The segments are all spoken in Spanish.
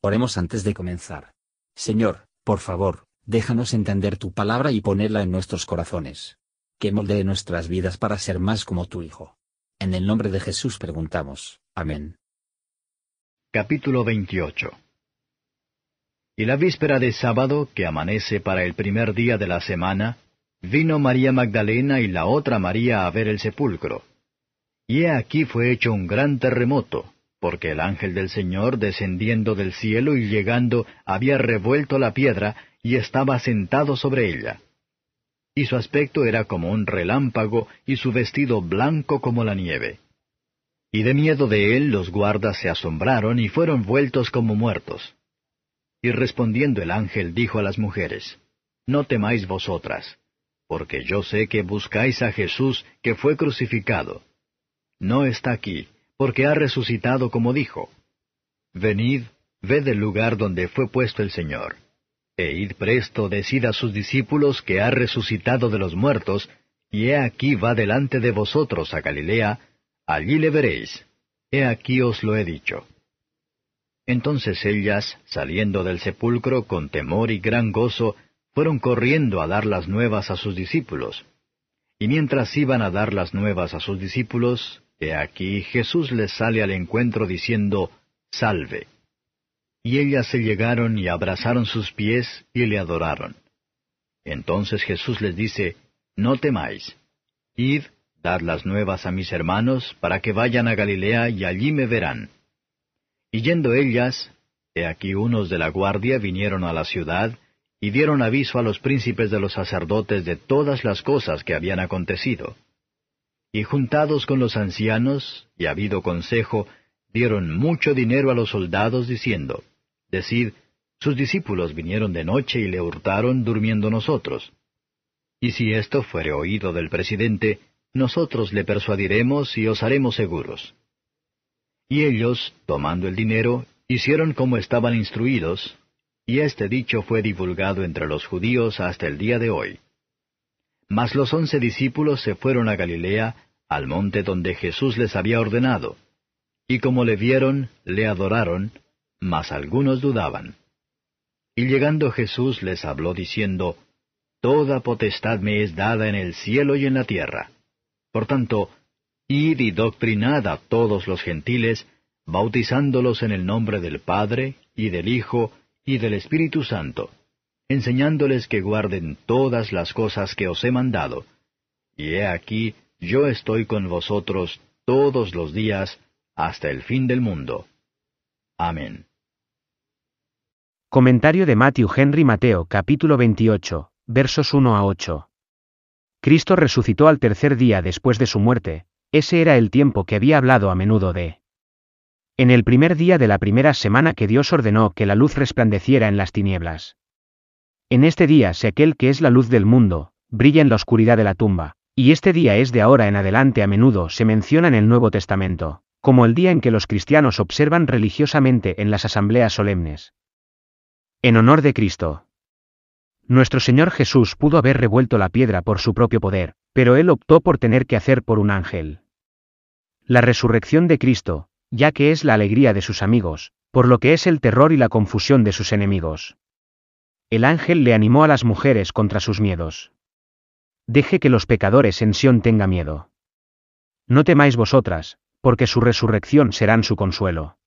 Oremos antes de comenzar. Señor, por favor, déjanos entender tu palabra y ponerla en nuestros corazones. Que moldee nuestras vidas para ser más como tu Hijo. En el nombre de Jesús preguntamos. Amén. Capítulo 28 Y la víspera de sábado, que amanece para el primer día de la semana, vino María Magdalena y la otra María a ver el sepulcro. Y he aquí fue hecho un gran terremoto, porque el ángel del Señor descendiendo del cielo y llegando había revuelto la piedra y estaba sentado sobre ella. Y su aspecto era como un relámpago y su vestido blanco como la nieve. Y de miedo de él los guardas se asombraron y fueron vueltos como muertos. Y respondiendo el ángel dijo a las mujeres, No temáis vosotras, porque yo sé que buscáis a Jesús que fue crucificado. No está aquí porque ha resucitado como dijo. Venid, ved el lugar donde fue puesto el Señor. E id presto, decid a sus discípulos que ha resucitado de los muertos, y he aquí va delante de vosotros a Galilea, allí le veréis. He aquí os lo he dicho. Entonces ellas, saliendo del sepulcro con temor y gran gozo, fueron corriendo a dar las nuevas a sus discípulos. Y mientras iban a dar las nuevas a sus discípulos, He aquí Jesús les sale al encuentro diciendo, Salve. Y ellas se llegaron y abrazaron sus pies y le adoraron. Entonces Jesús les dice, No temáis. Id, dad las nuevas a mis hermanos, para que vayan a Galilea y allí me verán. Y yendo ellas, he aquí unos de la guardia vinieron a la ciudad, y dieron aviso a los príncipes de los sacerdotes de todas las cosas que habían acontecido. Y juntados con los ancianos, y habido consejo, dieron mucho dinero a los soldados, diciendo, Decid, sus discípulos vinieron de noche y le hurtaron durmiendo nosotros. Y si esto fuere oído del presidente, nosotros le persuadiremos y os haremos seguros. Y ellos, tomando el dinero, hicieron como estaban instruidos, y este dicho fue divulgado entre los judíos hasta el día de hoy. Mas los once discípulos se fueron a Galilea, al monte donde Jesús les había ordenado. Y como le vieron, le adoraron, mas algunos dudaban. Y llegando Jesús les habló diciendo, Toda potestad me es dada en el cielo y en la tierra. Por tanto, id y doctrinad a todos los gentiles, bautizándolos en el nombre del Padre, y del Hijo, y del Espíritu Santo enseñándoles que guarden todas las cosas que os he mandado. Y he aquí, yo estoy con vosotros todos los días hasta el fin del mundo. Amén. Comentario de Matthew Henry Mateo capítulo 28, versos 1 a 8. Cristo resucitó al tercer día después de su muerte, ese era el tiempo que había hablado a menudo de. En el primer día de la primera semana que Dios ordenó que la luz resplandeciera en las tinieblas. En este día sé aquel que es la luz del mundo, brilla en la oscuridad de la tumba, y este día es de ahora en adelante a menudo se menciona en el Nuevo Testamento, como el día en que los cristianos observan religiosamente en las asambleas solemnes. En honor de Cristo. Nuestro Señor Jesús pudo haber revuelto la piedra por su propio poder, pero Él optó por tener que hacer por un ángel. La resurrección de Cristo, ya que es la alegría de sus amigos, por lo que es el terror y la confusión de sus enemigos. El ángel le animó a las mujeres contra sus miedos. Deje que los pecadores en Sión tenga miedo. No temáis vosotras, porque su resurrección serán su consuelo.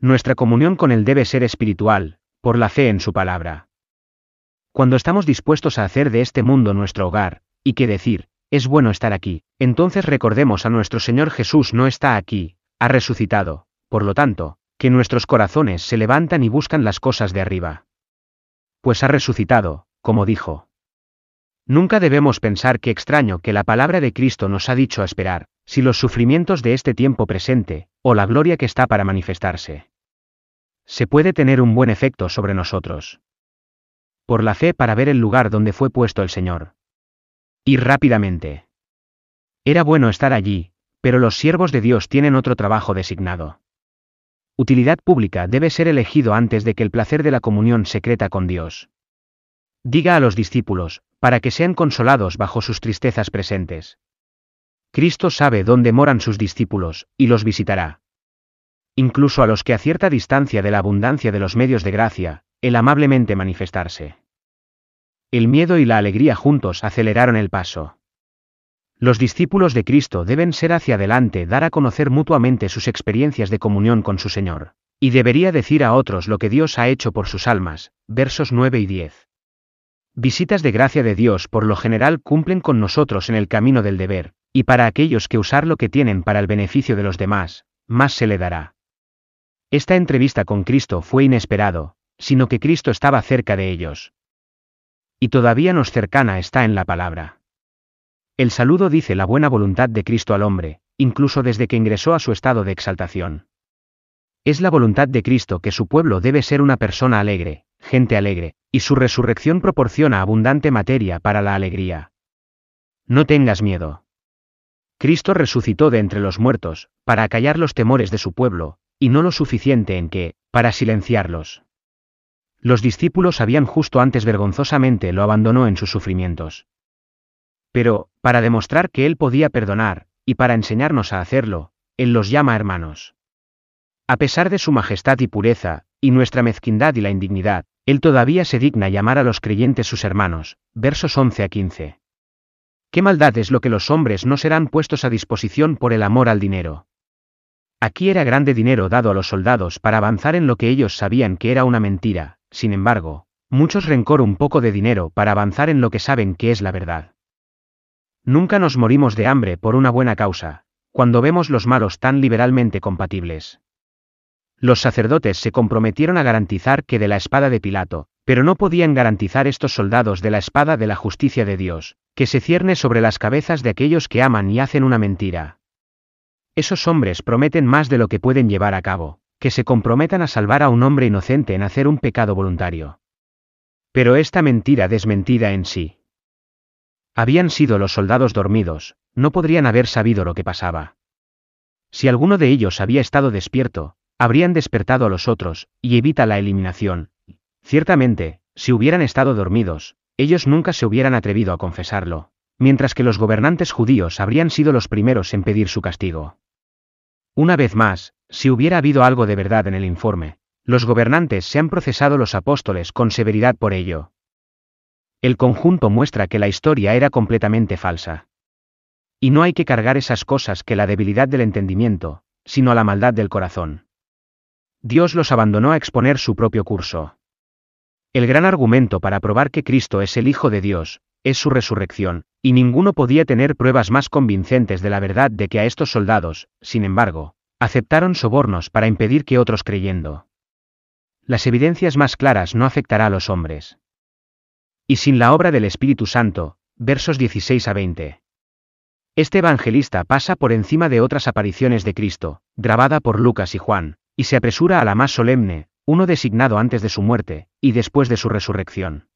Nuestra comunión con Él debe ser espiritual, por la fe en su palabra. Cuando estamos dispuestos a hacer de este mundo nuestro hogar, y que decir, es bueno estar aquí, entonces recordemos a nuestro Señor Jesús no está aquí, ha resucitado, por lo tanto, que nuestros corazones se levantan y buscan las cosas de arriba pues ha resucitado, como dijo. Nunca debemos pensar que extraño que la palabra de Cristo nos ha dicho a esperar, si los sufrimientos de este tiempo presente, o la gloria que está para manifestarse. Se puede tener un buen efecto sobre nosotros. Por la fe para ver el lugar donde fue puesto el Señor. Y rápidamente. Era bueno estar allí, pero los siervos de Dios tienen otro trabajo designado utilidad pública debe ser elegido antes de que el placer de la comunión secreta con Dios. Diga a los discípulos, para que sean consolados bajo sus tristezas presentes. Cristo sabe dónde moran sus discípulos, y los visitará. incluso a los que a cierta distancia de la abundancia de los medios de gracia, el amablemente manifestarse. El miedo y la alegría juntos aceleraron el paso. Los discípulos de Cristo deben ser hacia adelante dar a conocer mutuamente sus experiencias de comunión con su Señor, y debería decir a otros lo que Dios ha hecho por sus almas, versos 9 y 10. Visitas de gracia de Dios por lo general cumplen con nosotros en el camino del deber, y para aquellos que usar lo que tienen para el beneficio de los demás, más se le dará. Esta entrevista con Cristo fue inesperado, sino que Cristo estaba cerca de ellos. Y todavía nos cercana está en la palabra. El saludo dice la buena voluntad de Cristo al hombre, incluso desde que ingresó a su estado de exaltación. Es la voluntad de Cristo que su pueblo debe ser una persona alegre, gente alegre, y su resurrección proporciona abundante materia para la alegría. No tengas miedo. Cristo resucitó de entre los muertos, para acallar los temores de su pueblo, y no lo suficiente en que, para silenciarlos. Los discípulos habían justo antes vergonzosamente lo abandonó en sus sufrimientos. Pero, para demostrar que Él podía perdonar, y para enseñarnos a hacerlo, Él los llama hermanos. A pesar de su majestad y pureza, y nuestra mezquindad y la indignidad, Él todavía se digna llamar a los creyentes sus hermanos, versos 11 a 15. ¿Qué maldad es lo que los hombres no serán puestos a disposición por el amor al dinero? Aquí era grande dinero dado a los soldados para avanzar en lo que ellos sabían que era una mentira, sin embargo, muchos rencor un poco de dinero para avanzar en lo que saben que es la verdad. Nunca nos morimos de hambre por una buena causa, cuando vemos los malos tan liberalmente compatibles. Los sacerdotes se comprometieron a garantizar que de la espada de Pilato, pero no podían garantizar estos soldados de la espada de la justicia de Dios, que se cierne sobre las cabezas de aquellos que aman y hacen una mentira. Esos hombres prometen más de lo que pueden llevar a cabo, que se comprometan a salvar a un hombre inocente en hacer un pecado voluntario. Pero esta mentira desmentida en sí, habían sido los soldados dormidos, no podrían haber sabido lo que pasaba. Si alguno de ellos había estado despierto, habrían despertado a los otros, y evita la eliminación. Ciertamente, si hubieran estado dormidos, ellos nunca se hubieran atrevido a confesarlo, mientras que los gobernantes judíos habrían sido los primeros en pedir su castigo. Una vez más, si hubiera habido algo de verdad en el informe, los gobernantes se han procesado los apóstoles con severidad por ello, el conjunto muestra que la historia era completamente falsa. Y no hay que cargar esas cosas que la debilidad del entendimiento, sino a la maldad del corazón. Dios los abandonó a exponer su propio curso. El gran argumento para probar que Cristo es el Hijo de Dios, es su resurrección, y ninguno podía tener pruebas más convincentes de la verdad de que a estos soldados, sin embargo, aceptaron sobornos para impedir que otros creyendo. Las evidencias más claras no afectará a los hombres y sin la obra del Espíritu Santo, versos 16 a 20. Este evangelista pasa por encima de otras apariciones de Cristo, grabada por Lucas y Juan, y se apresura a la más solemne, uno designado antes de su muerte, y después de su resurrección.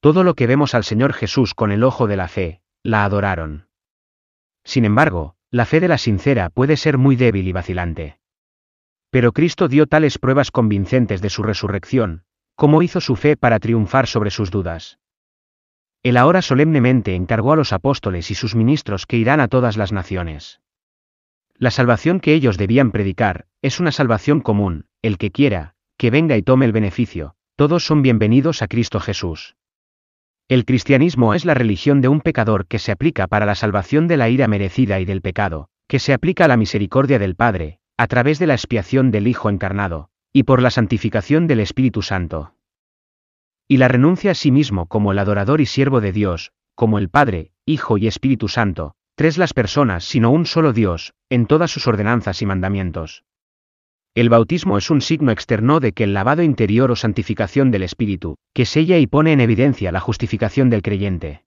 Todo lo que vemos al Señor Jesús con el ojo de la fe, la adoraron. Sin embargo, la fe de la sincera puede ser muy débil y vacilante. Pero Cristo dio tales pruebas convincentes de su resurrección, cómo hizo su fe para triunfar sobre sus dudas. Él ahora solemnemente encargó a los apóstoles y sus ministros que irán a todas las naciones. La salvación que ellos debían predicar, es una salvación común, el que quiera, que venga y tome el beneficio, todos son bienvenidos a Cristo Jesús. El cristianismo es la religión de un pecador que se aplica para la salvación de la ira merecida y del pecado, que se aplica a la misericordia del Padre, a través de la expiación del Hijo encarnado, y por la santificación del Espíritu Santo. Y la renuncia a sí mismo como el adorador y siervo de Dios, como el Padre, Hijo y Espíritu Santo, tres las personas sino un solo Dios, en todas sus ordenanzas y mandamientos. El bautismo es un signo externo de que el lavado interior o santificación del Espíritu, que sella y pone en evidencia la justificación del creyente.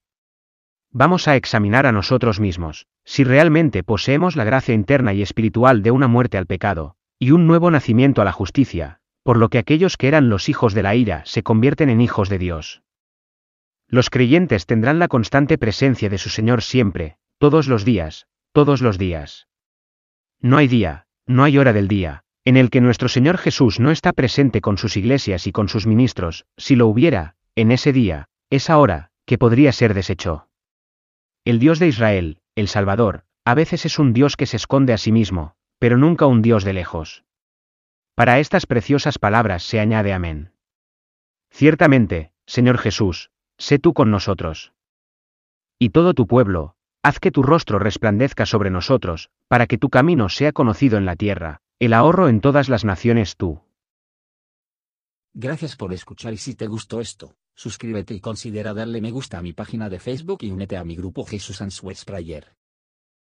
Vamos a examinar a nosotros mismos, si realmente poseemos la gracia interna y espiritual de una muerte al pecado, y un nuevo nacimiento a la justicia, por lo que aquellos que eran los hijos de la ira se convierten en hijos de Dios. Los creyentes tendrán la constante presencia de su Señor siempre, todos los días, todos los días. No hay día, no hay hora del día, en el que nuestro Señor Jesús no está presente con sus iglesias y con sus ministros, si lo hubiera, en ese día, esa hora, que podría ser deshecho. El Dios de Israel, el Salvador, a veces es un Dios que se esconde a sí mismo, pero nunca un Dios de lejos. Para estas preciosas palabras se añade amén. Ciertamente, Señor Jesús, sé tú con nosotros. Y todo tu pueblo, haz que tu rostro resplandezca sobre nosotros, para que tu camino sea conocido en la tierra, el ahorro en todas las naciones tú. Gracias por escuchar y si te gustó esto, suscríbete y considera darle me gusta a mi página de Facebook y únete a mi grupo Jesús Answers Prayer.